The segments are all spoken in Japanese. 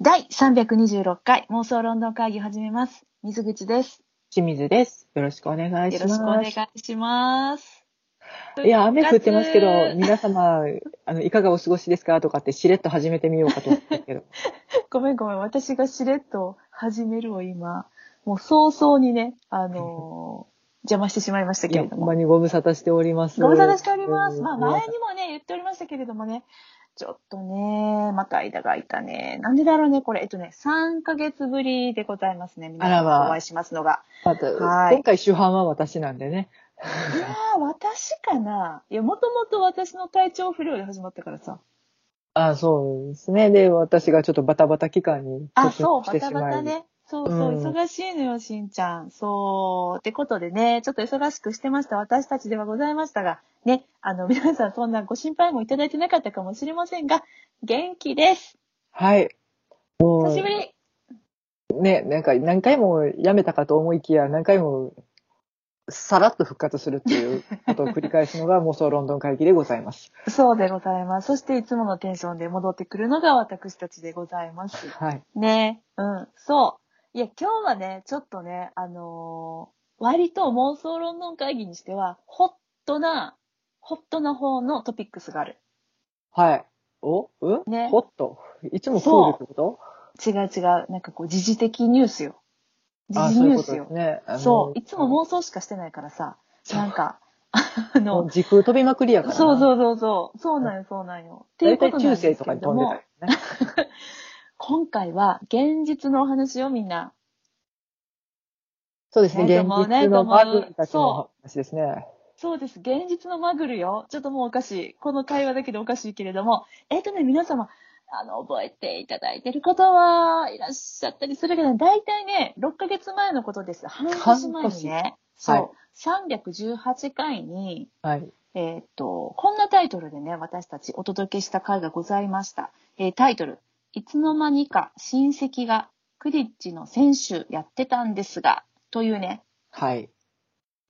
第326回妄想ロンドン会議始めます。水口です。清水です。よろしくお願いします。よろしくお願いします。いや、雨降ってますけど、皆様、あの、いかがお過ごしですか？とかってしれっと始めてみようかと思ったけど。ごめんごめん。私がしれっと始めるを今、もう早々にね、あのー 邪魔してしまいましたけれどもほんま。にご無沙汰しております。ご無沙汰しております。まあうん前にもね、言っておりましたけれどもね、ちょっとね、また間が空いたね。なんでだろうね、これ。えっとね、3ヶ月ぶりでございますね。皆さんお会いしますのが。またはい今回主犯は私なんでね。いやー、私かないや、もともと私の体調不良で始まったからさ。あそうですね。で、私がちょっとバタバタ期間にあ、そう、バタバタね。そうそう、うん忙しいのよ、しんちゃん。そう。ってことでね、ちょっと忙しくしてました私たちではございましたが、ね、あの、皆さんそんなご心配もいただいてなかったかもしれませんが、元気です。はい。も久しぶり。う、ね、なんか何回もやめたかと思いきや、何回もさらっと復活するっていうことを繰り返すのが 妄想ロンドン会議でございます。そうでございます。そしていつものテンションで戻ってくるのが私たちでございます。はい。ね、うん、そう。いや、今日はね、ちょっとね、あのー割と妄想ロンドン会議にしては、ホットな、ホットな方のトピックスがある。はい。お？うん？ねホット？いつもクールってこと？違う違う。なんかこう、時事的ニュースよ。時あ事ニュースよそう。ね。あのそう。いつも妄想しかしてないからさ、なんか、あの、時空飛びまくりやからな。そうそうそうそう。そうなんよ、そうなんよ。っていう大体中ことなんです世とかに飛んでたよ、ね。今回は現実のお話よ、みんな。そうですね。現実のマグたちの話ですね。そうです。現実のマグルよ。ちょっともうおかしい。この会話だけでおかしいけれども。えっ、とね、皆様、あの、覚えていただいてる方はいらっしゃったりするけど、だいたいね、6ヶ月前のことです。半年前にね。そう。はい318回に、はい。えーっと、こんなタイトルでね、私たちお届けした回がございました。えータイトル、いつの間にか親戚がクディッチの選手やってたんですが、というね、はい。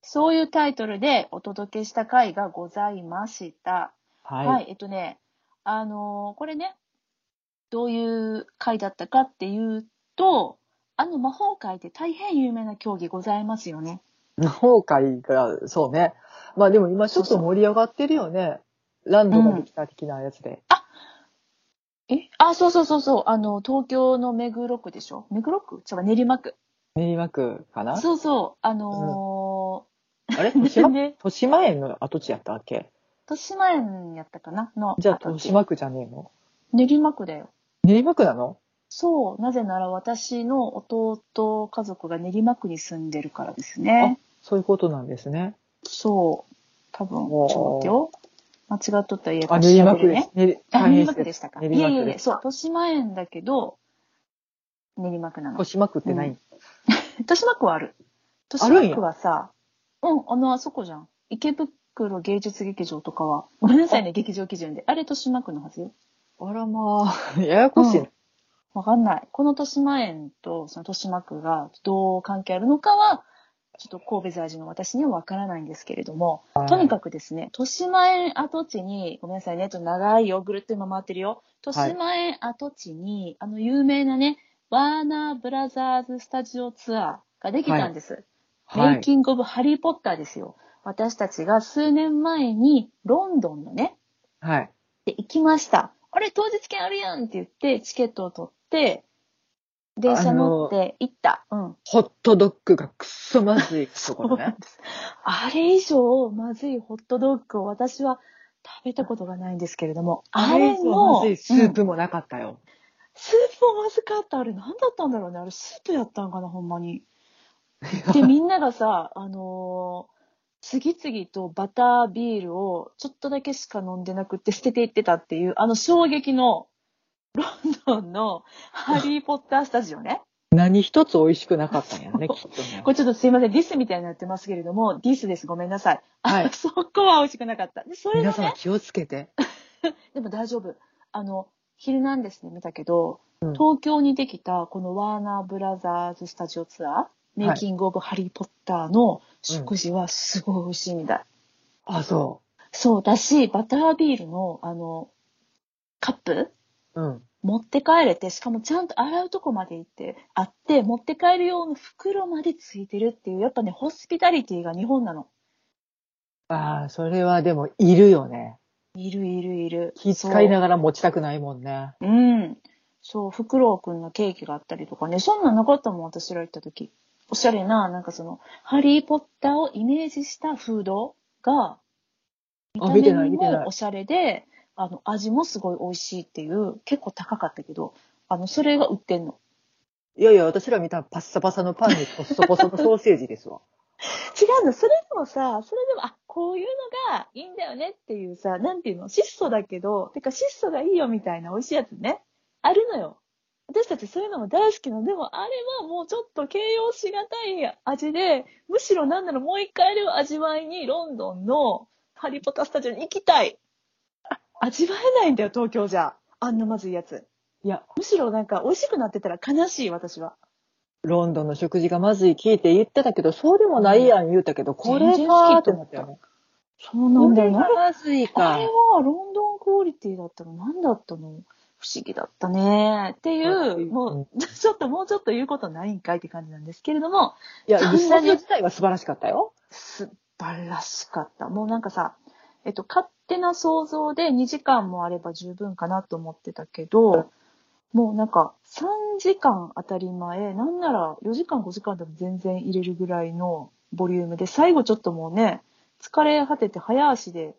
そういうタイトルでお届けした回がございました。はい。はい、えっとね、あのーこれね、どういう回だったかっていうと、あの魔法界で大変有名な競技ございますよね。魔法界が、そうね。まあでも今ちょっと盛り上がってるよね。ランドができた的なやつで。え？あ、そうそうそうそう、あの、東京の目黒区でしょ？目黒区？違う、練馬区。練馬区かな？そうそう、あの あれ？ー、豊島？ね、豊島園の跡地やったっけ？豊島園やったかな？の。じゃあ豊島区じゃねえの？練馬区だよ。練馬区なの？そう、なぜなら私の弟家族が練馬区に住んでるからですね。そういうことなんですね。そう。多分、ちょっと待ってよ。間違っとったら言えあ、練馬区ですね。。練馬区でしたか。い練馬区えいえいえ、ですそう、豊島園だけど、練馬区なの豊。島区ってない、豊島区はある。豊島区はさ、うん、あの、あそこじゃん。池袋芸術劇場とかは、ごめんなさいね、劇場基準で。あれ豊島区のはずよ。あらまあ、ややこしいね。わかんない。この豊島園とその豊島区がどう関係あるのかは、ちょっと神戸在住の私にはわからないんですけれども、はいとにかくですね、豊島園跡地に、ごめんなさいね、ちょっと長いよ、ぐるっと今回ってるよ。豊島園跡地に、あの有名なね、ワーナーブラザーズスタジオツアーができたんです。はい。メイキングオブハリーポッターですよ。私たちが数年前にロンドンのね、はい。で行きました。あれ、当日券あるやんって言って、チケットを取って、電車乗って行った。うん。ホットドッグがくっそまずいところね。あれ以上、まずいホットドッグを私は食べたことがないんですけれども、あれ以上の、まずいスープもなかったよ。スープもまずかった。あれ何だったんだろうね。あれスープやったんかな、ほんまに。で、みんながさ、あのー次々とバタービールをちょっとだけしか飲んでなくって捨てていってたっていう、あの衝撃のロンドンのハリーポッタースタジオね。何一つ美味しくなかったんやね、きっとねこ。れちょっとすいません、ディスみたいになってますけれども、ディスです。ごめんなさい。はいあそこは美味しくなかった。で、それがね、皆様気をつけて。でも大丈夫。あの、ヒルナンデスで見たけど、うん東京にできたこのワーナーブラザーズスタジオツアー、メイキングオブハリーポッターの食事はすごい美味しいみたい。あ、そそうだし、バタービールの、あの、カップう。うん。持って帰れて、しかもちゃんと洗うとこまで行って、あって、持って帰る用の袋までついてるっていう、やっぱね、ホスピタリティが日本なの。ああ、それはでもいるよね。いるいるいる。気遣いながら持ちたくないもんね。そううん。そう、フクロウくんのケーキがあったりとかね、そんなんなかったもん、私ら行った時。おしゃれな、なんかその、ハリーポッターをイメージしたフードが、見た目もおしゃれで、あの、味もすごい美味しいっていう、結構高かったけど、あの、それが売ってんの。いやいや、私ら見たパッサパサのパンにポッソポソのソーセージですわ。違うの、それでもさ、それでも、あ、こういうのがいいんだよねっていうさ、なんていうの、質素だけど、てか質素がいいよみたいな美味しいやつね、あるのよ。私たちそういうのも大好きなの。でも、あれはもうちょっと形容しがたい味で、むしろなんだろう、もう一回あれを味わいに、ロンドンのハリポタスタジオに行きたい。あ味わえないんだよ、東京じゃ。あんなまずいやつ。いや、むしろなんか美味しくなってたら悲しい、私は。ロンドンの食事がまずい聞いて言ってたけど、そうでもないやん言うたけど、これ全然好きかーってと思ったよね。そうなんだよね。これがまずいあかれ。はロンドンクオリティだったの何だったの？不思議だったね。っていう、うんもう、ちょっともうちょっと言うことないんかいって感じなんですけれども、いや、実際自体は素晴らしかったよ。素晴らしかった。もうなんかさ、えっと、勝手な想像で2時間もあれば十分かなと思ってたけど、もうなんか3時間当たり前、なんなら4時間5時間でも全然入れるぐらいのボリュームで、最後ちょっともうね、疲れ果てて早足で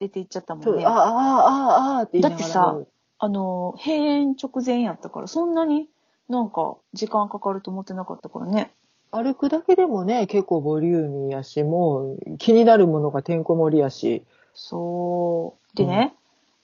出て行っちゃったもんね。ああ、ああ、ああって言いながら。だってさあの、閉園直前やったから、そんなになんか時間かかると思ってなかったからね。歩くだけでもね、結構ボリューミーやし、もう気になるものがてんこ盛りやし。そう。でね、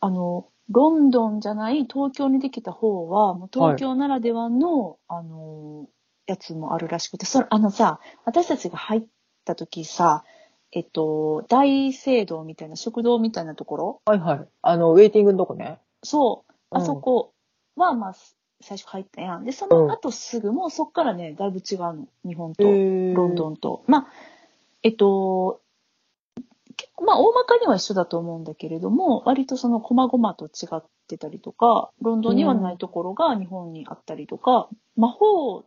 あの、ロンドンじゃない東京にできた方は、もう東京ならではの、あの、やつもあるらしくて、それ、あのさ、私たちが入った時さ、えっと、大聖堂みたいな、食堂みたいなところ？はいはい。あの、ウェイティングのとこね。そう、うんあそこは、まあ、最初入ったやん。で、その後すぐ、もうそっからね、だいぶ違うの。日本と、ロンドン。ンと。まあ、えっと、まあ、大まかには一緒だと思うんだけれども、割とその、細々と違ってたりとか、ロンドンにはないところが日本にあったりとか、魔法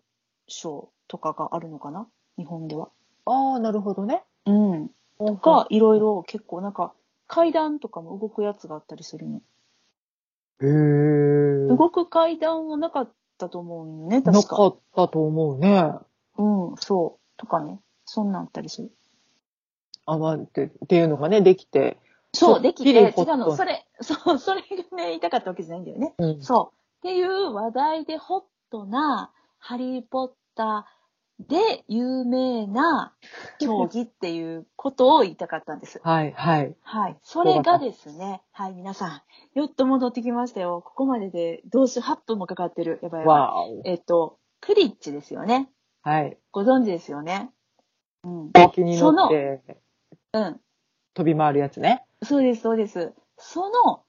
省とかがあるのかな日本では。ああ、なるほどね。うん。とか、いろいろ結構なんか、階段とかも動くやつがあったりするの。へえ。動く階段はなかったと思うよね、な確か。かったと思うね。うん、そう。とかね。そんなんあったりする。あ、まあ、ってっていうのがね、できて。そう、できて、違うの。それ、そう、それがね、言いたかったわけじゃないんだよね。うん。そう。っていう話題でホットな、ハリーポッターで有名な競技っていうことを言いたかったんです。はい、はい。はい。それがですね、はい、皆さん、よっと戻ってきましたよ。ここまでで、どうしよう、8分もかかってる。やばいやばい。えっと、クリッチですよね。はい。ご存知ですよね。うん。ほうきに乗ってうん。飛び回るやつね。そうです、そうです。その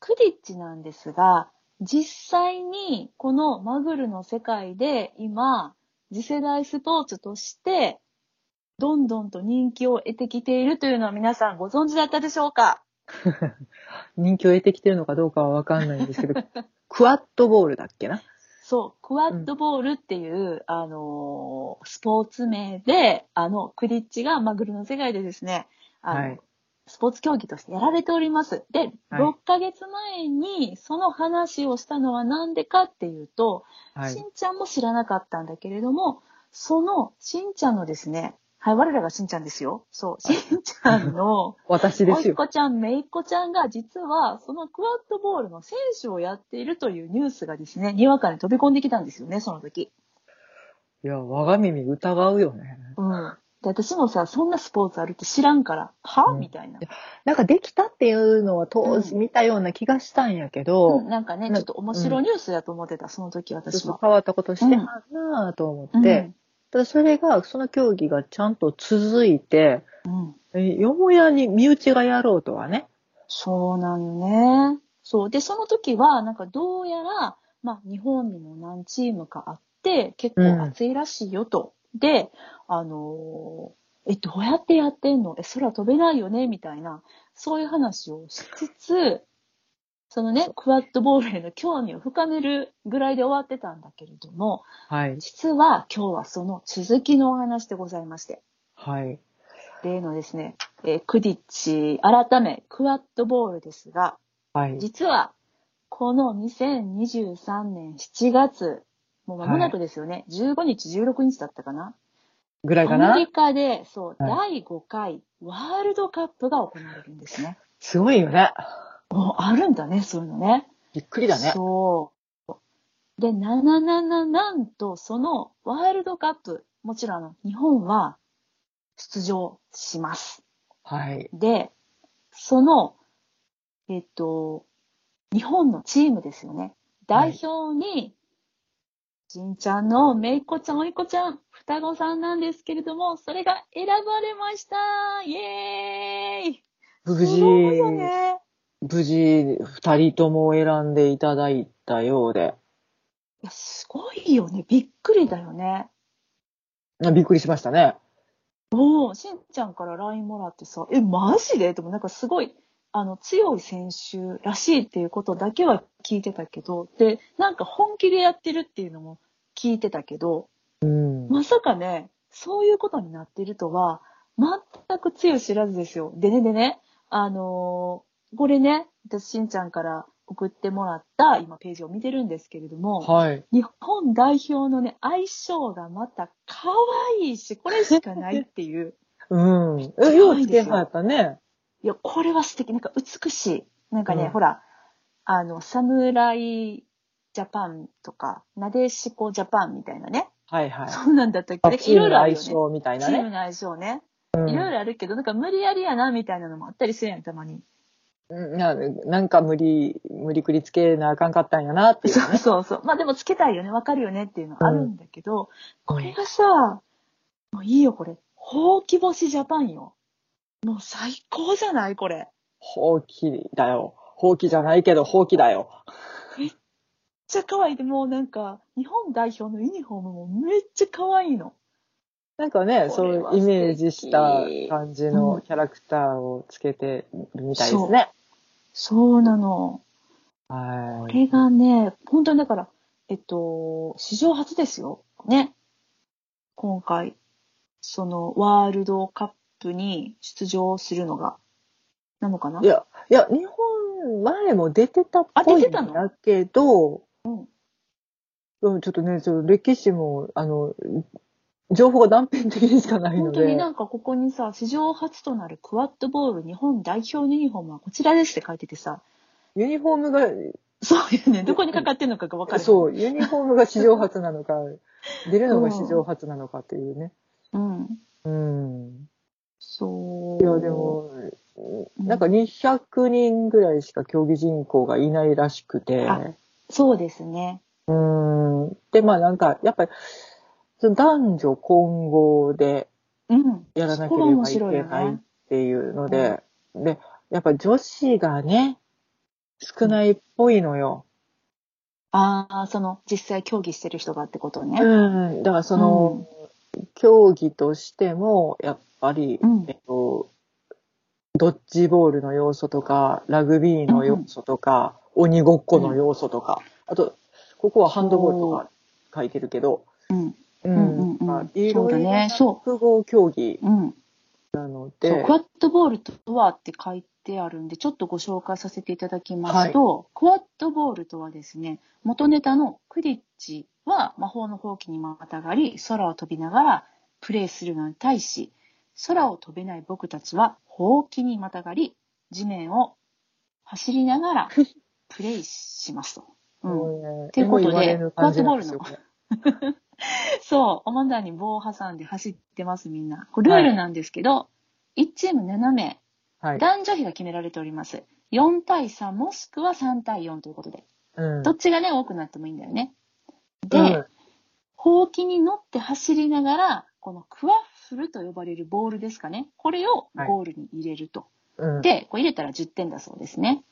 クリッチなんですが、実際にこのマグルの世界で今、次世代スポーツとして、どんどんと人気を得てきているというのは皆さんご存知だったでしょうか？人気を得てきてるのかどうかはわかんないんですけど、クワッドボールだっけな？そう、クワッドボールっていう、あのースポーツ名で、あの、クリッチがマグルの世界でですね、あの、はいスポーツ競技としてやられております。で、はい6ヶ月前にその話をしたのはなんでかっていうと、はいし。んちゃんも知らなかったんだけれども、そのしんちゃんのですね、はい、我らがしんちゃんですよ。そう、しんちゃんの、私ですよ。おいっこちゃん、めいっこちゃんが実はそのクワッドボールの選手をやっているというニュースがですね、にわかに飛び込んできたんですよね、その時。いや、我が耳疑うよね。うん。で、私もさ、そんなスポーツあるって知らんから、は、うんみたいな。なんかできたっていうのは当時見たような気がしたんやけど、うん、なんかね、なちょっと面白いニュースだと思ってた、その時ちょっ私は。と変わったことしてはんなぁと思って、ただそれが、その競技がちゃんと続いて、うん。うん。えよもやに身内がやろうとはね。そうなんよね。そう。で、その時は、なんかどうやら、まあ、日本にも何チームかあって、結構熱いらしいよと。で、あのーえ、どうやってやってんの？え、空飛べないよね？みたいな、そういう話をしつつ、そのね、クワッドボールへの興味を深めるぐらいで終わってたんだけれども、はい。実は今日はその続きのお話でございまして、はい。例のですね、えークディッチ、改め、クワッドボールですが、はい。実は、この2023年7月、もう間もなくですよね、15日、16日だったかな？ぐらいかな？アメリカで、そう、は第5回ワールドカップが行われるんですね。すごいよね。もうあるんだね、そういうのね。びっくりだね。そう。で、なななな、なんと、そのワールドカップ、もちろんあの、日本は出場します。はい。で、その、えっと、日本のチームですよね。代表に、しんちゃんのめいっ子ちゃん、おいっ子ちゃん、双子さんなんですけれども、それが選ばれましたイエーイ無すごいよ事、ね。無事、二人とも選んでいただいたようで。いや、すごいよね。びっくりだよね。あびっくりしましたね。おー、しんちゃんから LINE もらってさ、え、マジで？でもなんかすごい、あの、強い選手らしいっていうことだけは聞いてたけど、で、なんか本気でやってるっていうのも聞いてたけど、うん。まさかね、そういうことになってるとは、全く強い知らずですよ。でね、でね、あのーこれね、私、しんちゃんから送ってもらった、今ページを見てるんですけれども、はい。日本代表のね、相性がまた可愛いし、これしかないっていう。うん。え、ようつけはったね。いや、これは素敵。なんか美しい。なんかね、うんほら、あの、サムライジャパンとか、なでしこジャパンみたいなね。はいはい。そうなんだったっけ？ね。チームの相性みたいなね。チームの相性ね。うんいろいろあるけど、なんか無理やりやな、みたいなのもあったりするやん、たまに。うんななんか無理、無理くりつけなあかんかったんやなっていうそうね。そうそう。まあでもつけたいよね、わかるよねっていうのあるんだけど、これがさ、もういいよ、これ。ほうき星ジャパンよ。もう最高じゃない？これ。ほうきだよ。ほうきじゃないけど、ほうきだよ。めっちゃ可愛いで、もうなんか、日本代表のユニフォームもめっちゃ可愛いの。なんかね、こそうイメージした感じうんのキャラクターをつけてるみたいですね。そうなの。はい。これがね、本当にだから、えっと、史上初ですよ。ね。今回、その、ワールドカップに出場するのが、なのかな？いや、いや、日本前も出てたっあぽいん出てたの？だけど、うん。うん、ちょっとね、その歴史も、あの、情報が断片的にしかないので。本当になんかここにさ、史上初となるクワッドボール日本代表ユニフォームはこちらですって書いててさ、ユニフォームが、そうよね。どこにかかってんのかが分かる。そう、ユニフォームが史上初なのか、出るのが史上初なのかっていうね。うん。うん。そう。いや、でも、んなんか200人ぐらいしか競技人口がいないらしくて。あそうですね。うん。で、まあなんか、やっぱり、その男女混合でうん。やらなければいけないっね。ていうので、で、やっぱ女子がね、少ないっぽいのよ。ああ、その、実際競技してる人がってことね。うん。だからその、競技としても、やっぱり、うんえっと、ドッジボールの要素とか、ラグビーの要素とか、鬼ごっこの要素とか、あと、ここはハンドボールとか書いてるけど、うん。ううんうん。うん。まあいろいろそうだね。なそう。複合競技。うん。なので、クワッドボールとはって書いてあるんで、ちょっとご紹介させていただきますと、クワッドボールとはですね、元ネタのクリッチは魔法のほうきにまたがり、空を飛びながらプレイするのに対し、空を飛べない僕たちはほうきにまたがり、地面を走りながら プレイしますと。うん。っていうことでえも言われぬ感じなんですよクワ そう、おんだに棒を挟んで走ってます、みんな。これルールなんですけど、1チーム7名、はい。男女比が決められております。4対3もしくは3対4ということで。うんどっちがね、多くなってもいいんだよね。で、うんほうきに乗って走りながら、このクワッフルと呼ばれるボールですかね。これをゴールに入れると。うんで、これ入れたら10点だそうですね。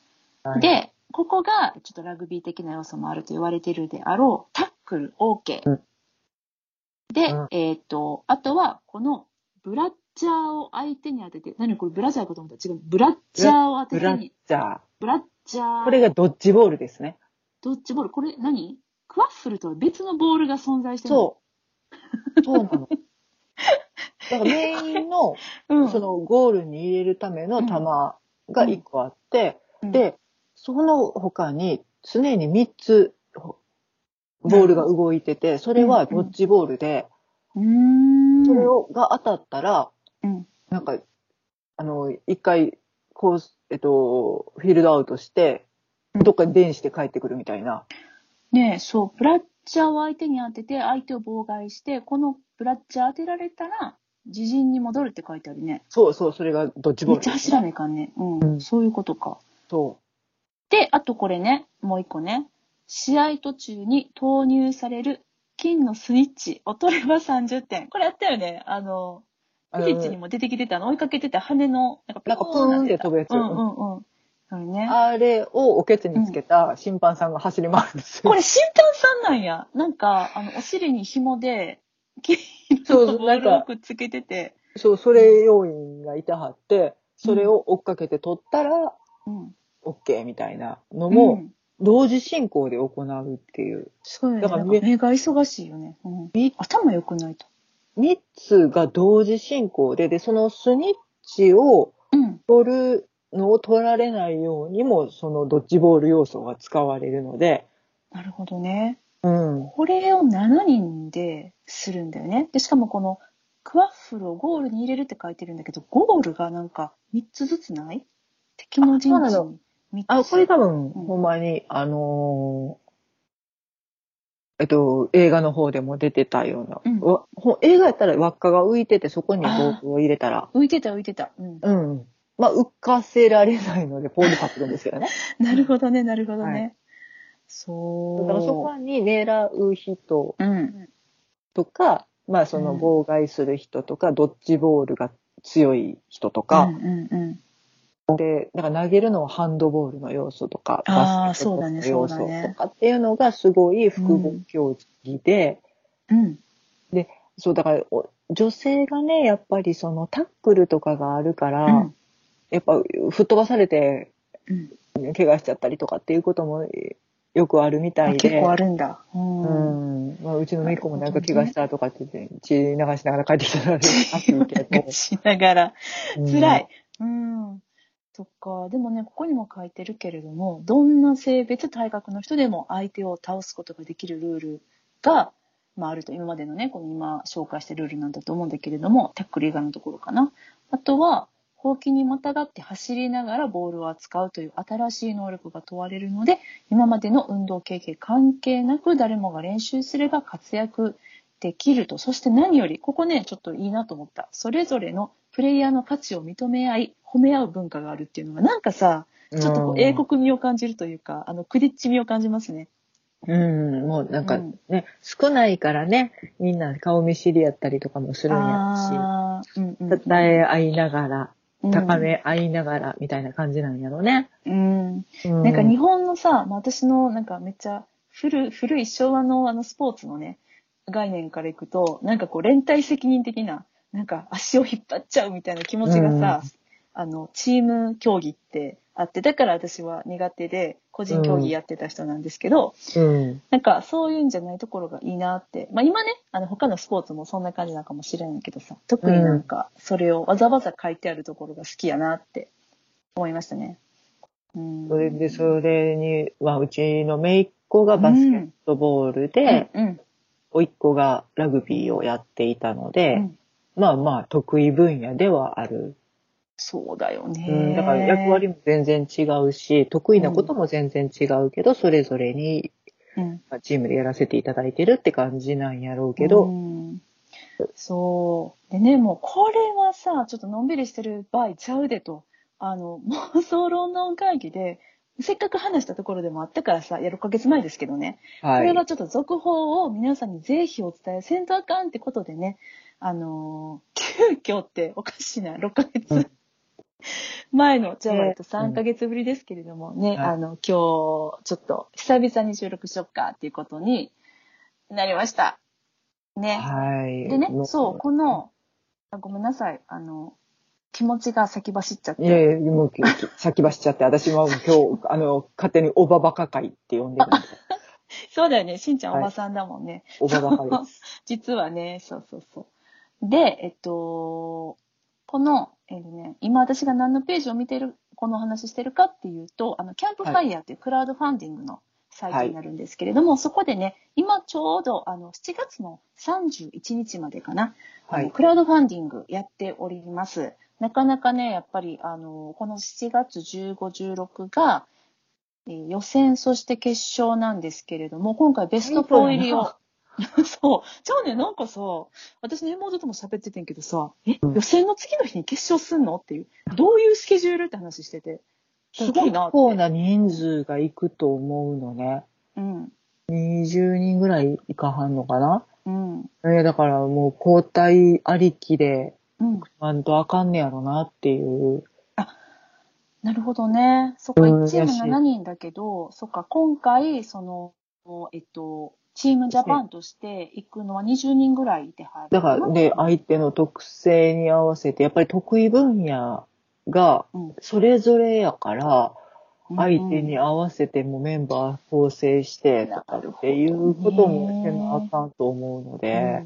はいで、ここがちょっとラグビー的な要素もあると言われているであろう、タックル OK。うんで、うんえっ、と、あとは、このブラッジャーを相手に当てて、何これブラジャーかと思ったら違う。ブラッジャーを当てブラッチャー。ブラッじゃあ、これがドッジボールですね。ドッジボール。これ何？クワッフルとは別のボールが存在してるの？そう。そうなの。だからメインの、う。うん。そのゴールに入れるための球が1個あって、うん、で、その他に常に3つほボールが動いてて、それはドッジボールで、うーん。それをが当たったら、うん。なんか、あの、一回、コース、えっと、フィールドアウトして、どっかに電して帰ってくるみたいな。ねえ、そう、ブラッチャーを相手に当てて、相手を妨害して、このブラッチャー当てられたら、自陣に戻るって書いてあるね。そうそう、それがドッジボールですめっちゃ走らないかんね。うん。うんそういうことか。そで、あとこれね、もう一個ね。試合途中に投入される金のスイッチを取れば30点。これやったよね。あの、う。フィリッチにも出てきてたの、追いかけてた羽の、なんかなんかプーンって飛ぶやつ。うんうんうん。あれね。あれをおけつにつけた審判さんが走り回るんですよ。これ審判さんなんや。なんか、あの、お尻に紐で、金のボールをくっつけてて、そう、それ要員がいたはって、それを追っかけて取ったら、うん。OK みたいなのうも、ん同時進行で行うっていう。そうよね。だからら目が忙しいよね。うん、頭良くないと。3つが同時進行で、で、そのスニッチをうん。取るのを取られないようにも、そのドッジボール要素が使われるので、なるほどね。うん。これを7人でするんだよね。で、しかもこのクワッフルをゴールに入れるって書いてるんだけど、ゴールがなんか3つずつない？敵の陣地に3つ。あ、これ多分、うんほんまに、あのーえっと、映画の方でも出てたような、映画やったら輪っかが浮いてて、そこにボールを入れたら、浮いてた浮いてた。うん。うん。まあ、浮かせられないので、ポール立つんですけどね。なるほどね、なるほどね。はいそう。だからそこに狙う人うん。とか、まあ、その妨害する人とか、ドッジボールが強い人とか、うんうんうん。で、だから投げるのはハンドボールの要素とか、バスケットボールの要素とかっていうのがすごい複合競技で、うん。そう、だからお女性がね、やっぱりそのタックルとかがあるから、うんやっぱ吹っ飛ばされてうん。怪我しちゃったりとかっていうこともよくあるみたいで。あ結構あるんだ。う。うんん。まあ、うちのめいっ子もなんか怪我したとかって言って、血流しながら帰ってきたらしいけど。しながら。うん辛い。うん。そっか。でもね、ここにも書いてるけれども、どんな性別、体格の人でも相手を倒すことができるルールが、まあ、あると、今までのね、この今紹介したルールなんだと思うんだけれども、タックル以外のところかな。あとは、ほうきにまたがって走りながらボールを扱うという新しい能力が問われるので、今までの運動経験関係なく誰もが練習すれば活躍できると。そして何より、ここね、ちょっといいなと思った。それぞれのプレイヤーの価値を認め合い、褒め合う文化があるっていうのが、なんかさ、ちょっとこう英国味を感じるというか、あの、クリッチ味を感じますね。うん、もうなんかうんね、少ないからね、みんな顔見知りやったりとかもするんやあーうんうんし、称え合いながら、うん高め合いながら、みたいな感じなんやろね。うん。うんなんか日本のさ、まあ私のなんかめっちゃ古古い昭和のあのスポーツのね、概念からいくと、なんかこう連帯責任的な、なんか足を引っ張っちゃうみたいな気持ちがさ、あの、チーム競技ってあって、だから私は苦手で、個人競技やってた人なんですけど、うん。なんかそういうんじゃないところがいいなって。まあ今ね、あの他のスポーツもそんな感じなのかもしれないけどさ、特になんかそれをわざわざ書いてあるところが好きやなって思いましたね。うん。それで、それに、まあ、うちの姪っ子がバスケットボールで、うん、うん。甥っ子がラグビーをやっていたので、うんまあまあ、得意分野ではある。そうだよね。うん、だから役割も全然違うし、得意なことも全然違うけど、それぞれにうん、まあチームでやらせていただいてるって感じなんやろうけど、うんそう。でね、もうこれはさ、ちょっとのんびりしてる場合ちゃうでと。あの、妄想論論会議で、せっかく話したところでもあったからさ、や6ヶ月前ですけどね。はい。これはちょっと続報を皆さんにぜひお伝えせんとあかんってことでね、あのー急遽っておかしいな、6ヶう月ん前の、じゃあ、っと3ヶ月ぶりですけれどもね、はいあの、今日、ちょっと久々に収録しよっかっていうことになりました。ね。はい。でねも、そう、この、あごめんなさい、あの、気持ちが先走っちゃって。いやいや、もう 先走っちゃって、私は今日、あの、勝手におばばか会って呼んでるんで。そうだよね。しんちゃんおばさんだもんね。おばばかです。実はね、そうそうそう。で、えっと、この、えっとね、今私が何のページを見てる、このお話ししてるかっていうと、あの、キャンプファイヤーっていうクラウドファンディングのサイトになるんですけれども、そこでね、今ちょうど、あの、7月の31日までかな、はい。クラウドファンディングやっております。なかなかね、やっぱり、あの、この7月15、16が、えー予選、そして決勝なんですけれども、今回ベスト4入りを、そう。じゃあね、なんかさ、私の妹とも喋っててんけどさ、え、うん予選の次の日に決勝すんの？っていう、どういうスケジュールって話してて、すごいなって。結構な人数が行くと思うのね。うん。20人ぐらい行かはんのかな？うん。えーだからもう交代ありきで、うん。なんとあかんねやろなっていう。なるほどね。そっか、うん1チームやし7人だけど、そっか、今回、その、えっと、チームジャパンとして行くのは20人ぐらいで入る。だから、で、相手の特性に合わせて、やっぱり得意分野がうん。それぞれやから、うん相手に合わせてもメンバー構成してとかっていうこともせなあかんと思うので、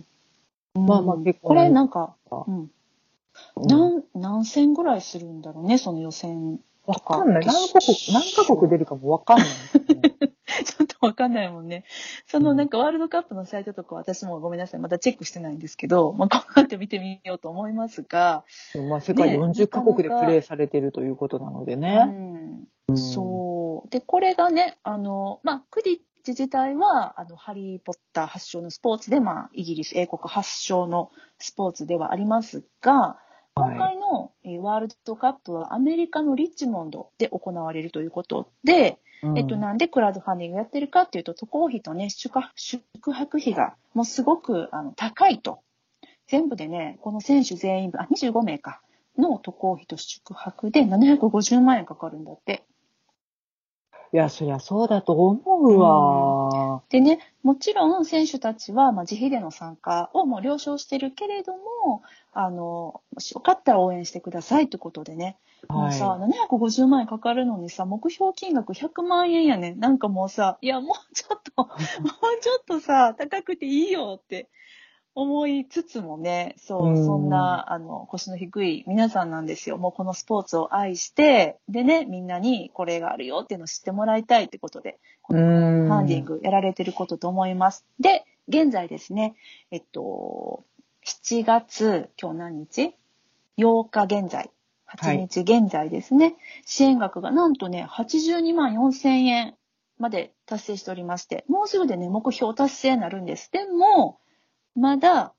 うん。まあまあ結構これなんか、うん、うん。何、何戦ぐらいするんだろうね、その予選わとか。かんない。何カ国、何カ国出るかもわかんない、ちょっとわかんないもんね。そのなんかワールドカップのサイトとか私もごめんなさい、まだチェックしてないんですけど、まあ、この後見てみようと思いますが、まあ世界ね40カ国でプレーされてるということなのでうね。ん、うんそう。で、これがね、あの、まあ、クディッチ自体は、あの、ハリー・ポッター発祥のスポーツで、まあ、イギリス、英国発祥のスポーツではありますが、今はい。回のえーワールドカップはアメリカのリッチモンドで行われるということで、えっと、なんでクラウドファンディングやってるかっていうと、渡航費とね、宿泊費がもうすごくあの高いと。全部でね、この選手全員分、あ、25名か、の渡航費と宿泊で750万円かかるんだって。いや、そりゃそうだと思うわ。でね、もちろん選手たちは、まあ、自費での参加をもう了承してるけれども、あの、もしよかったら応援してくださいってことでね、もうさ、は750万円かかるのにさ、目標金額100万円やねん。なんかもうさ、いや、もうちょっと、もうちょっとさ、高くていいよって思いつつもね、そうう、んそんな、あの、腰の低い皆さんなんですよ。もうこのスポーツを愛して、でね、みんなにこれがあるよっていうのを知ってもらいたいってことで、い。うん。ファンディングやられてることと思います。で、現在ですね、えっと、7月、今日何日 ?8 日現在、8日現在ですね、支援額がなんとね、82万4千円まで達成しておりまして、もうすぐでね、目標達成になるんです。でも、まだ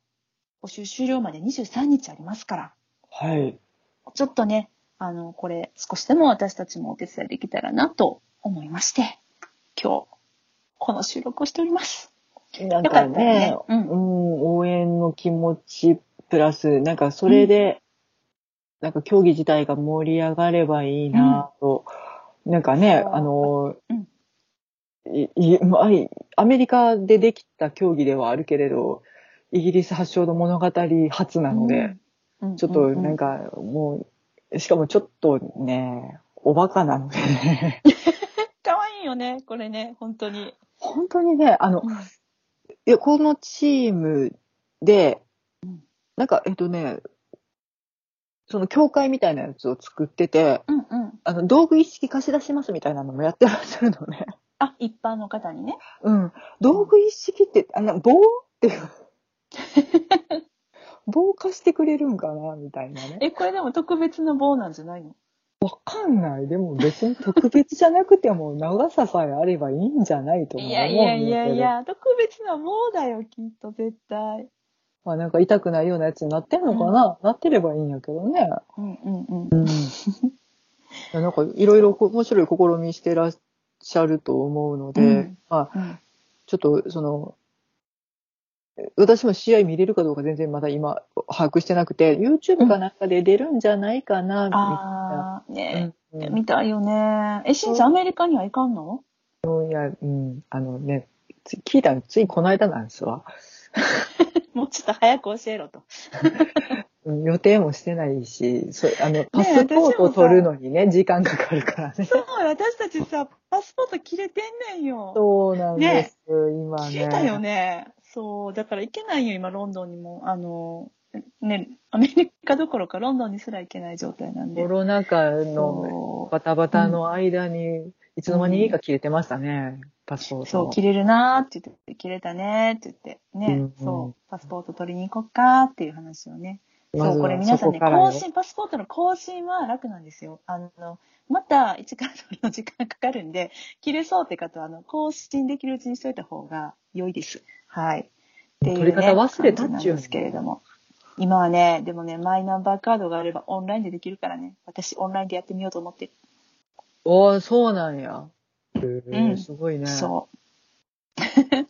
募集終了まで23日ありますから、はい。ちょっとね、あの、これ少しでも私たちもお手伝いできたらなと思いまして、今日、この収録をしております。なんかよかったらねね、ううんん、応援の気持ちプラス、なんかそれで、なんか競技自体が盛り上がればいいなと、なんかね、あの、うん。いいまあいアメリカでできた競技ではあるけれど、イギリス発祥の物語初なので、うん、ちょっとなんかもう、しかもちょっとね、おバカなので、ね、かわいいよね、これね、本当に。本当にね、あの、うん。いや、このチームでうん、なんか、えっとね、その協会みたいなやつを作ってて、うんうん。あの、道具一式貸し出しますみたいなのもやってらっしゃるのね。あ、一般の方にね。うん。道具一式って、あの、棒っていう。棒貸してくれるんかなみたいなね。え、これでも特別な棒なんじゃないの？わかんない。でも別に特別じゃなくても長ささえあればいいんじゃないとも思いうんだけど。やいやいやいや、特別な棒だよ、きっと絶対。まあなんか痛くないようなやつになってんのかな、なってればいいんやけどね。うんうんうん。うん。いやなんかいろいろこ面白い試みしてらっしゃると思うので、うんまあうんちょっとその、私も試合見れるかどうか全然まだ今把握してなくて、YouTube かなんかで出るんじゃないかな、みたいねな。うんうん見たいよね。え、しんちゃんアメリカには行かんの？いや、うん、あのね、つ聞いたのついこの間なんですわ。もうちょっと早く教えろと。う ん予定もしてないし、そあの、パスポートを取るのにね、時間かかるからね。そう、私たちさ、パスポート切れてんねんよ。そうなんです、今ね。切れたよね。そう、だから行けないよ、今、ロンドンにも。あの、ね、アメリカどころかロンドンにすら行けない状態なんで。コロナ禍のバタバタの間に、いつの間にいいか切れてましたね、パスポート。そう、切れるなーって言って、切れたねーって言って、ね、うんうんそう、パスポート取りに行こっかーっていう話をね。そう、これ皆さんね、更新、パスポートの更新は楽なんですよ。あの、また一から取りの時間かかるんで、切れそうって方は、あの、更新できるうちにしといた方が良いです。はい。っていう、ね、取り方忘れたっちゅうんですけれども。今はね、でもね、マイナンバーカードがあればオンラインでできるからね。私、オンラインでやってみようと思ってる。おーそうなんや。うんすごいね。そう。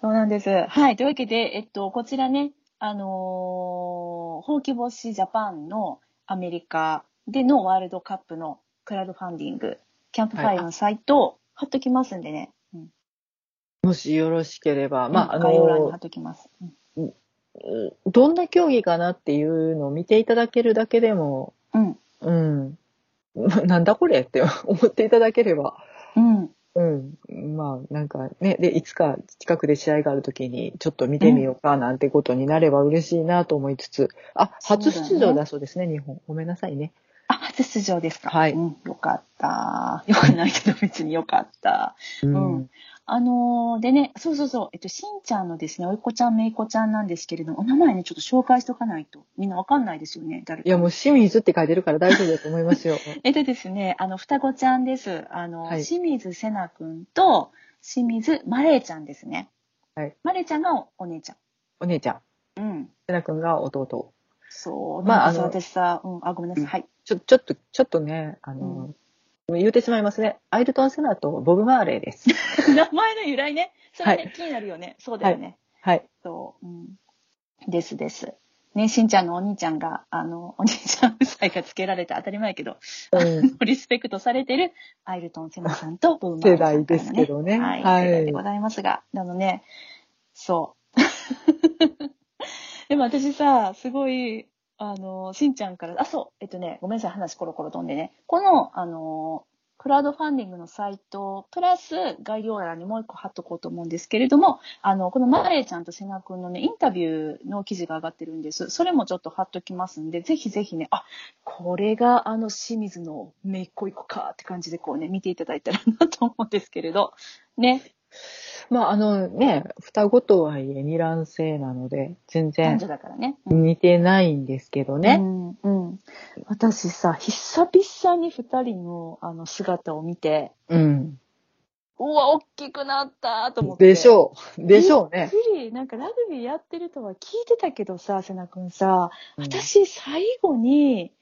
そうなんです。はい。というわけで、えっと、こちらね、あのー、ほうき星ジャパンのアメリカでのワールドカップのクラウドファンディング、キャンプファイヤーのサイトを貼っときますんでね。うんもしよろしければ、まあ、あ概要欄に貼のっ、ときます。うんどんな競技かなっていうのを見ていただけるだけでも、うん。うん。なんだこれって思っていただければ、うん。うん。まあ、なんかね、で、いつか近くで試合があるときに、ちょっと見てみようかなんてことになれば嬉しいなと思いつつ、あ、初出場だそうですね、日本。ごめんなさいね。あ、初出場ですか。はいうん。よかった。よくないけど別によかった。うん。うんあのーでね、そうそうそう、えっと、しんちゃんのですね、おいこちゃん、めいこちゃんなんですけれども、お名前ね、ちょっと紹介しとかないと。みんなわかんないですよね、誰か。いや、もう清水って書いてるから大丈夫だと思いますよ。えっとですね、あの、双子ちゃんです。あの、はい清水せなくんと、清水まれいちゃんですね。はい。まれいちゃんがおお姉ちゃお姉ちゃん。ん。うん。せなくんが弟。そう。まあまあ、あの私さ、うん、あ、ごめんなさい。はい。ちょ、ちょっと、ちょっとね、あの、言うてしまいますね。アイルトン・セナとボブ・マーレーです。名前の由来ね。それね、はい気になるよね。そうだよね。はい。そう。うん。ですです。ね、しんちゃんのお兄ちゃんが、あの、お兄ちゃん夫妻がつけられて当たり前やけど、うん、リスペクトされてるアイルトン・セナさんとボブ・マーレーさんからの世代ですけどねはい。はい世代でございますが、あのね、そう。でも私さ、すごい、あの、しんちゃんから、あ、そう、えっとね、ごめんなさい、話コロコロ飛んでね。この、あの、クラウドファンディングのサイト、プラス概要欄にもう一個貼っとこうと思うんですけれども、あの、このマレーちゃんとセナ君のね、インタビューの記事が上がってるんです。それもちょっと貼っときますんで、ぜひぜひね、あ、これがあの清水のめいっ子い子かって感じでこうね、見ていただいたらなと思うんですけれど、ね、まあ、あのね、双子とはいえ二卵性なので、全男然女だからね。うん似てないんですけどうね。ん、うん。私さ、久々に二人のあの姿を見て、うん。うわ、大きくなったと思って。でしょう。でしょうね。びっくりなんかラグビーやってるとは聞いてたけどさ、瀬名くんさ、うん私最後に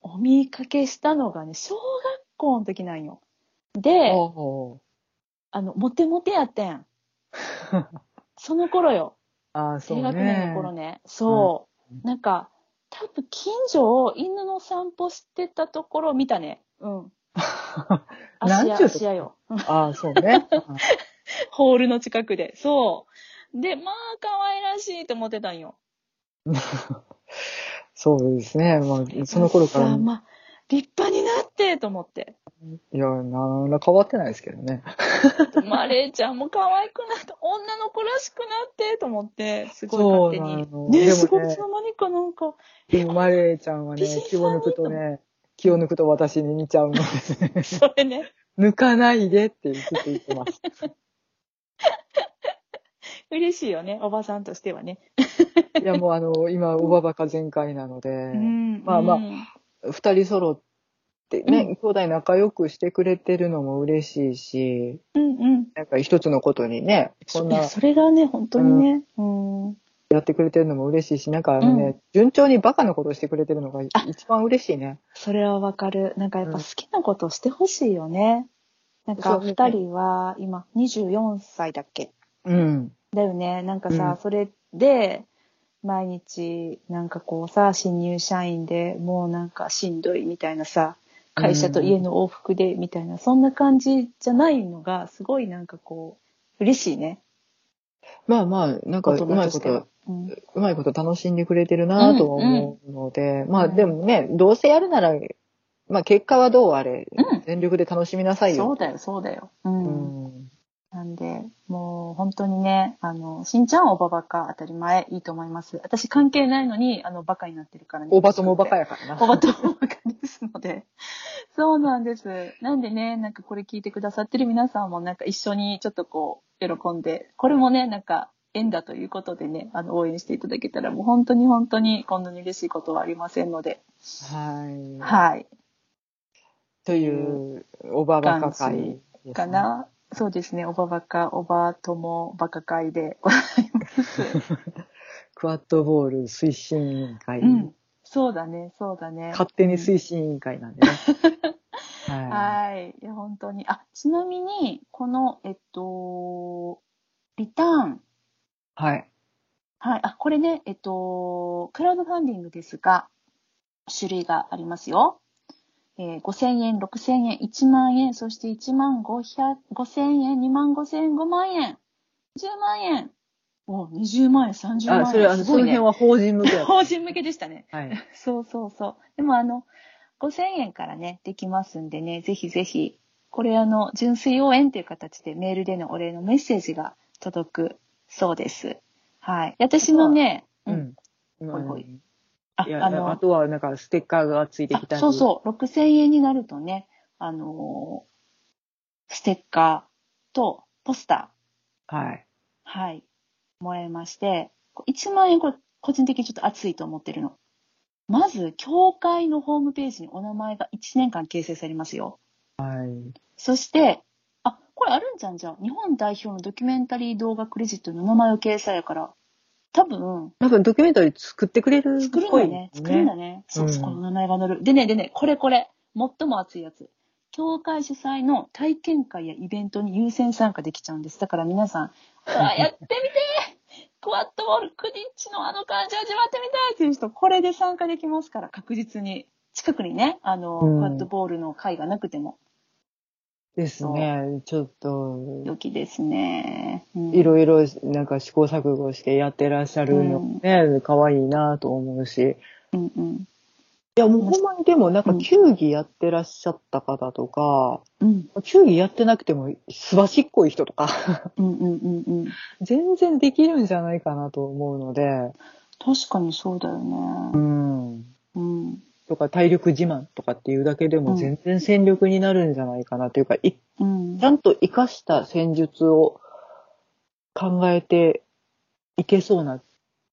お見かけしたのがね、小学校の時なんよ。で、おあの、モテモテやってん。ーその頃よ。ああ、そう低学年の頃ね。ね。そう。なんか、多分近所を犬の散歩してたところを見たね。うん。足や、なんちゅうと足やよ。うんああ、そうね。ホールの近くで。そう。で、まあ、可愛らしいと思ってたんよ。そうですね。まあ、その頃から、まあ、立派になって、と思って。いや、なんら変わってないですけどね。マレーちゃんも可愛くなって、女の子らしくなって、と思って、すごい勝手に。そうなのねでもねすごいいつの間にか？なんか、でもマレーちゃんはね気を抜くとね、気を抜くと私に似ちゃうのですね。それね、抜かないでってずっと言ってます。嬉しいよね、おばさんとしてはね。いや、もうあの、今、おばばか全開なので、うんまあまあうん二人揃ってね、うん兄弟仲良くしてくれてるのも嬉しいし、うんうん。なんか一つのことにね、こんなそれがね、本当にね、うん。やってくれてるのも嬉しいし、なんかあのね、うん順調にバカなことしてくれてるのがあ一番嬉しいね。それはわかる。なんかやっぱうん好きなことをしてほしいよね。なんかそうね二人は今24歳だっけ？うん。だよね。なんかさ、うんそれで、毎日、なんかこうさ、新入社員でもうなんかしんどいみたいなさ、会社と家の往復でみたいな、そんな感じじゃないのが、すごいなんかこう、嬉しいね。まあまあ、なんかうまいことうん。うまいこと楽しんでくれてるなと思うので、まあでもね、どうせやるなら、まあ結果はどうあれ、うん全力で楽しみなさいよ。そうだよ、そうだよ。う。うんん。なんで、もう本当にね、あの、しんちゃんはおばばか当たり前いいと思います。私関係ないのに、あの、バカになってるからね。おばともバカやからな。おばともバカですので。そうなんです。なんでね、なんかこれ聞いてくださってる皆さんもなんか一緒にちょっとこう、喜んで、これもね、なんか縁だということでね、あの、応援していただけたらもう本当に本当にこんなに嬉しいことはありませんので。はい。はい。という、おばばか会ねか。な。そうですね。おばばか、おばともバカ会でございます。クワッドボール推進委員会。うん。そうだね、そうだね。勝手に推進委員会なんでね。ははい。いや、本当に。あ、ちなみに、この、えっと、リターン。い。はい。はい。あ、これね、えっと、クラウドファンディングですが、種類がありますよ。えー、5000円、6000円、1万円、そして1万500、5000円、2万5000円、5万円、10万円。お、20万円、30万円。あ、それ、あの、その辺は法人向けだ。法人向けでしたね。はい。そうそうそう。でもあの、5000円からね、できますんでね、ぜひぜひ、これあの、純粋応援という形でメールでのお礼のメッセージが届くそうです。はい。私のね、ううん。ん。ほいほいうんあいや、あとは、なんか、ステッカーがついてきたり。あそうそう、6000円になるとね、あのーステッカーとポスター、はい。はい、もらいまして、1万円これ、個人的にちょっと熱いと思ってるの。まず、協会のホームページにお名前が1年間掲載されますよ。はい。そして、あ、これあるんじゃんじゃん。日本代表のドキュメンタリー動画クレジットの名前を掲載やから、多分、多分、ドキュメンタリー作ってくれるっ作るんだね。作るんだね。そうう、んそこの名前が載る。でね、でね、これこれ、最も熱いやつ。協会主催の体験会やイベントに優先参加できちゃうんです。だから皆さん、うわ やってみてクワッドボール、クディッチのあの感じ味わってみたいっていう人、これで参加できますから、確実に。近くにね、あの、うんクワッドボールの会がなくても、ですね。ちょっと、良きですね。うんいろいろ、なんか試行錯誤してやってらっしゃるのね、可愛いなと思うし。うんうん。いや、もうほんまにでも、なんかうん球技やってらっしゃった方とか、うん球技やってなくても、すばしっこい人とか、うんうんうんうん。全然できるんじゃないかなと思うので、確かにそうだようね。ん。うん。とか体力自慢とかっていうだけでも全然戦力になるんじゃないかなというか、いうんちゃんと活かした戦術を考えていけそうな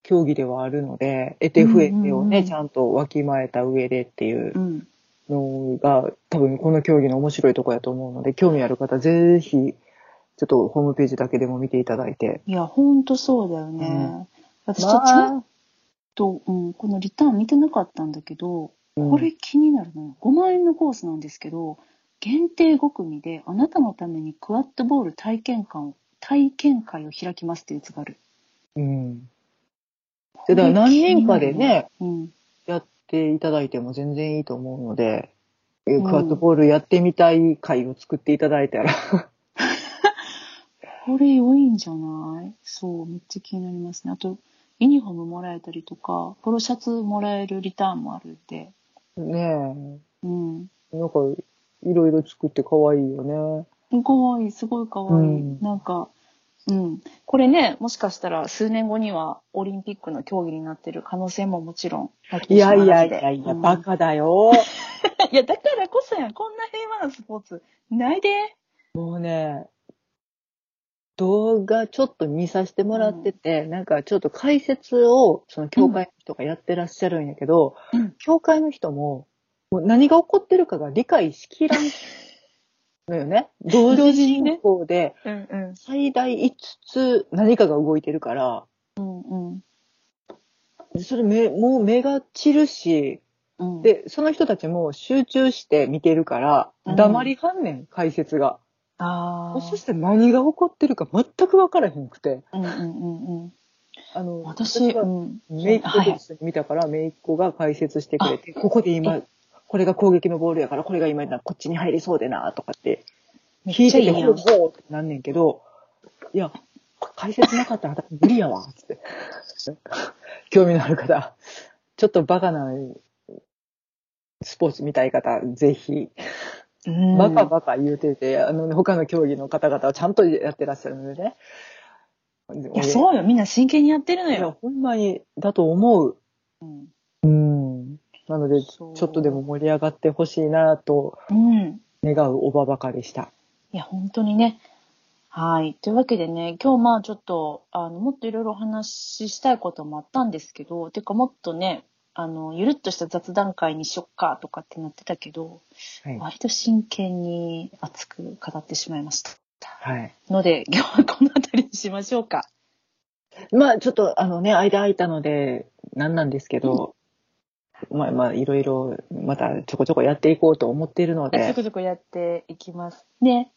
競技ではあるので、得て増えてをうんうんうんね、ちゃんとわきまえた上でっていううん。のが多分この競技の面白いところやと思うので、興味ある方ぜひ、ちょっとホームページだけでも見ていただいて。いや、ほんとそうだよね。うん私ちょっとまあ、と、うん、このリターン見てなかったんだけど、うんこれ気になるな。5万円のコースなんですけど、限定5組であなたのためにクワッドボール体験館を、体験会を開きますっていうやつがある。うん。でだから何人かでね、うん。やっていただいても全然いいと思うので、えうんクワッドボールやってみたい会を作っていただいたら、これ良いんじゃない？そう、めっちゃ気になりますね。あと、ユニフォームもらえたりとか、ポロシャツもらえるリターンもあるんで、ねうん。え、なんか、いろいろ作って可愛いよね。かわいい、すごいかわいい。うんなんか、うん。これね、もしかしたら数年後にはオリンピックの競技になってる可能性ももちろん。いやいやいやいや、うんバカだよ。いや、だからこそやん。こんな平和なスポーツ。ないで。もうね、動画ちょっと見させてもらってて、なんかちょっと解説を、その教会の人がやってらっしゃるんやけど、うん教会の人も、もう何が起こってるかが理解しきらんのよね。同時進行で、うんうん。最大5つ何かが動いてるから、うんうん。それ目、もう目が散るし、うん、で、その人たちも集中して見てるから、うん黙りはんねん、解説が。ああ。そして何が起こってるか全く分からへんくて。うんうんうんうん。あの、私、はうん。姪っ子と一緒に見たから、姪っ子が解説してくれて、ここで今、これが攻撃のボールやから、これが今、こっちに入りそうでな、とかって、聞いてて、ほうほうってなんねんけど、いや、解説なかったら私無理やわ、つって。興味のある方、ちょっとバカなスポーツ見たい方、ぜひ、うんバカバカ言うてて、あの、他の競技の方々はちゃんとやってらっしゃるのでね。いや、そうよ。みんな真剣にやってるのいや、よ。ほんまに、だと思う。うん。うん。なので、ちょっとでも盛り上がってほしいなとうん。願うおばばかでした。いや、本当にね。はい。というわけでね、今日まあちょっと、あの、もっといろいろお話ししたいこともあったんですけど、てかもっとね、あの、ゆるっとした雑談会にしよっかとかってなってたけど、はい。割と真剣に熱く語ってしまいました。はい。ので、今日はこの辺りにしましょうか。まあ、ちょっと、あのね、間空いたので、なんなんですけど、まあまあ、いろいろ、またちょこちょこやっていこうと思っているのちょでこ、ちょこやっていきますね。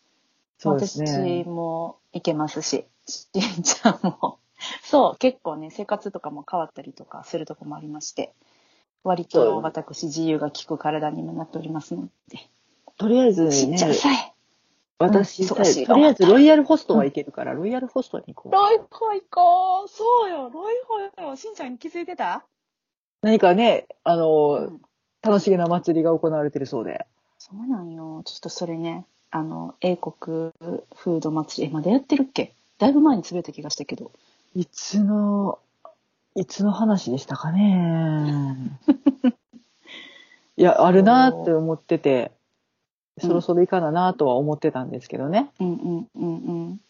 そうですね。私もいけますし、しんちゃんも。そう、結構ね、生活とかも変わったりとかするとこもありまして、割と私自由が利く体にもなっておりますので。とりあえずしんちゃんね、さえ。私うんとりあえずロイヤルホストはいけるから、ロイヤルホストに行こう。ロイホ行こうそうよ、ロイホよ。しんちゃん気づいてた？何かね、あの、うん楽しげな祭りが行われてるそうで。そうなんよ。ちょっとそれね、あの、英国フード祭り、え、まだやってるっけ？だいぶ前に潰れた気がしたけど。いつの、いつの話でしたかね。いや、あるなって思ってて、そろそろいかななとは思ってたんですけどね。うんうんうんうん。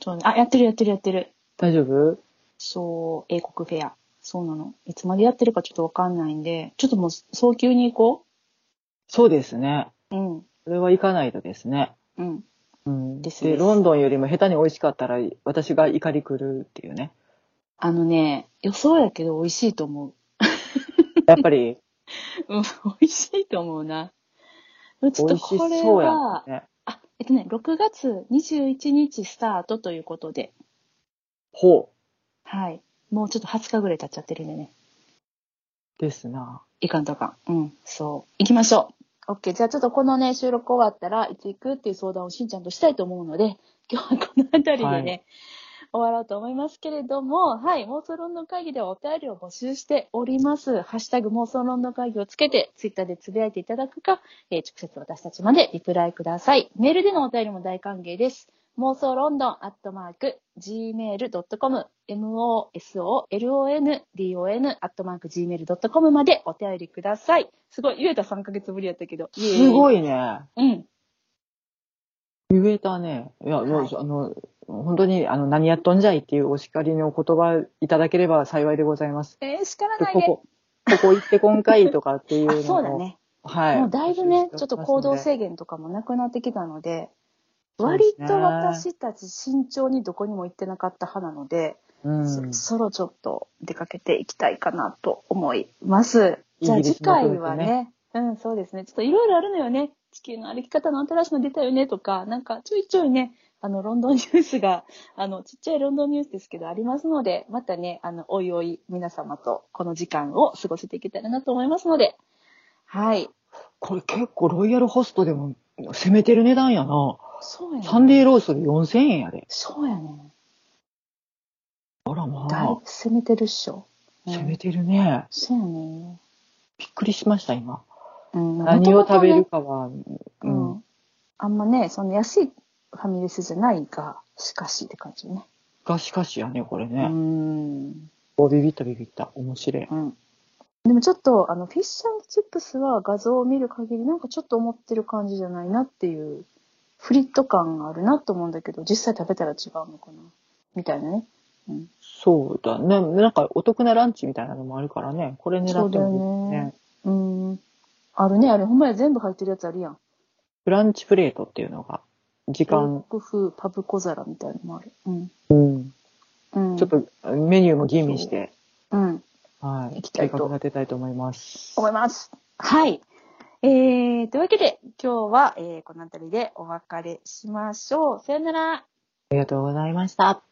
そうね。あ、やってるやってるやってる。大丈夫？そう、英国フェア。そうなの。いつまでやってるかちょっとわかんないんで、ちょっともう早急に行こそうですね。う。うん。それは行かないとですね。うん。うん、ですで、ロンドンよりも下手に美味しかったら、私が怒り来るっていうね。あのね、予想やけど美味しいと思う。やっぱり、うん、美味しいと思うな。ちょっとこれは、ね。あ、えっとね、6月21日スタートということで、ほはい。もうちょっと20日ぐらい経っちゃってるんでね。う。ですな。いかんとあかん。うん、そう。行きましょう。OK。じゃあちょっとこのね、収録終わったらいつ行くっていう相談をしんちゃんとしたいと思うので、今日はこの辺りでね、はい終わろうと思いますけれども、はい、妄想論の会議ではお便りを募集しております。ハッシュタグ妄想論の会議をつけて、ツイッターでつぶやいていただくか、えー直接私たちまでリプライください。メールでのお便りも大歓迎です。妄想ロンドンアットマーク gmail.com mosolondon アットマーク gmail.com までお便りください。すごい、言えた3ヶ月ぶりやったけど。い。すごいね。うん。言えたね。いや、もうはいあの、本当に、あの、何やっとんじゃいっていうお叱りのお言葉いただければ幸いでございます。えー、叱らでないで。ここ、ここ行って今回とかっていうの そうだ。ね。はい。もうだいぶね、ちょっと行動せ制限とかもなくなってきたので、割と私たち慎重にどこにも行ってなかった派なので、うん。そろそろちょっと出かけていきたいかなと思います。じゃあ次回はね、うん、そうですね。ちょっといろいろあるのよね。地球の歩き方の新しいの出たよねとか、なんかちょいちょいね、あの、ロンドンニュースが、あの、ちっちゃいロンドンニュースですけどありますので、またね、あの、おいおい皆様とこの時間を過ごせていけたらなと思いますので、はい。これ結構ロイヤルホストでも攻めてる値段やな。そうやね。サンデーローストで4000円やで。そうやね。あらまだいぶあ、攻めてるっしょ。うん攻めてるね。そうやね。びっくりしました、今。うん、何を食べる元かは、う。うんん。あんまね、その安いファミレスじゃないが、しかしって感じね。がしかしやね、これうね。ん。おビビったビビった。面白い。うん。でもちょっと、あの、フィッシュチップスは画像を見る限り、なんかちょっと思ってる感じじゃないなっていう、フリット感があるなと思うんだけど、実際食べたら違うのかな？みたいなね。うん。そうだね。なんかお得なランチみたいなのもあるからね。これ狙ってもいいですそうねね。うん。あるね、あれ、ほんまや全部入ってるやつあるやん。ブランチプレートっていうのが、時間、韓国風パブ小皿みたいなのもある。うん。うん。うん。ちょっとメニューも吟味して、うん。はい。行きたいと計画立てたいと思います。思います。はい。えー、というわけで、今日は、えー、この辺りでお別れしましょう。さよなら。ありがとうございました。